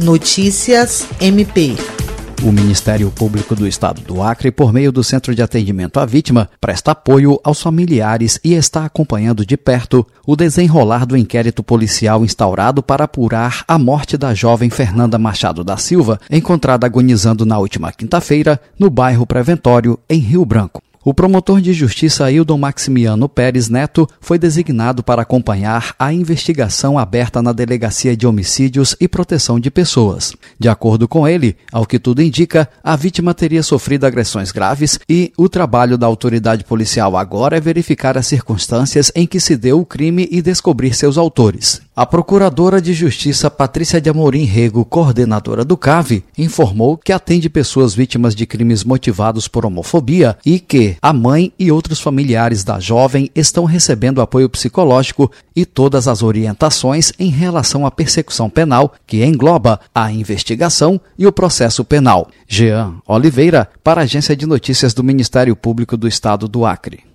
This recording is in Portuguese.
Notícias MP. O Ministério Público do Estado do Acre, por meio do Centro de Atendimento à Vítima, presta apoio aos familiares e está acompanhando de perto o desenrolar do inquérito policial instaurado para apurar a morte da jovem Fernanda Machado da Silva, encontrada agonizando na última quinta-feira no bairro Preventório, em Rio Branco. O promotor de justiça Hildon Maximiano Pérez Neto foi designado para acompanhar a investigação aberta na Delegacia de Homicídios e Proteção de Pessoas. De acordo com ele, ao que tudo indica, a vítima teria sofrido agressões graves e o trabalho da autoridade policial agora é verificar as circunstâncias em que se deu o crime e descobrir seus autores. A procuradora de justiça Patrícia de Amorim Rego, coordenadora do CAV, informou que atende pessoas vítimas de crimes motivados por homofobia e que a mãe e outros familiares da jovem estão recebendo apoio psicológico e todas as orientações em relação à persecução penal, que engloba a investigação e o processo penal. Jean Oliveira, para a Agência de Notícias do Ministério Público do Estado do Acre.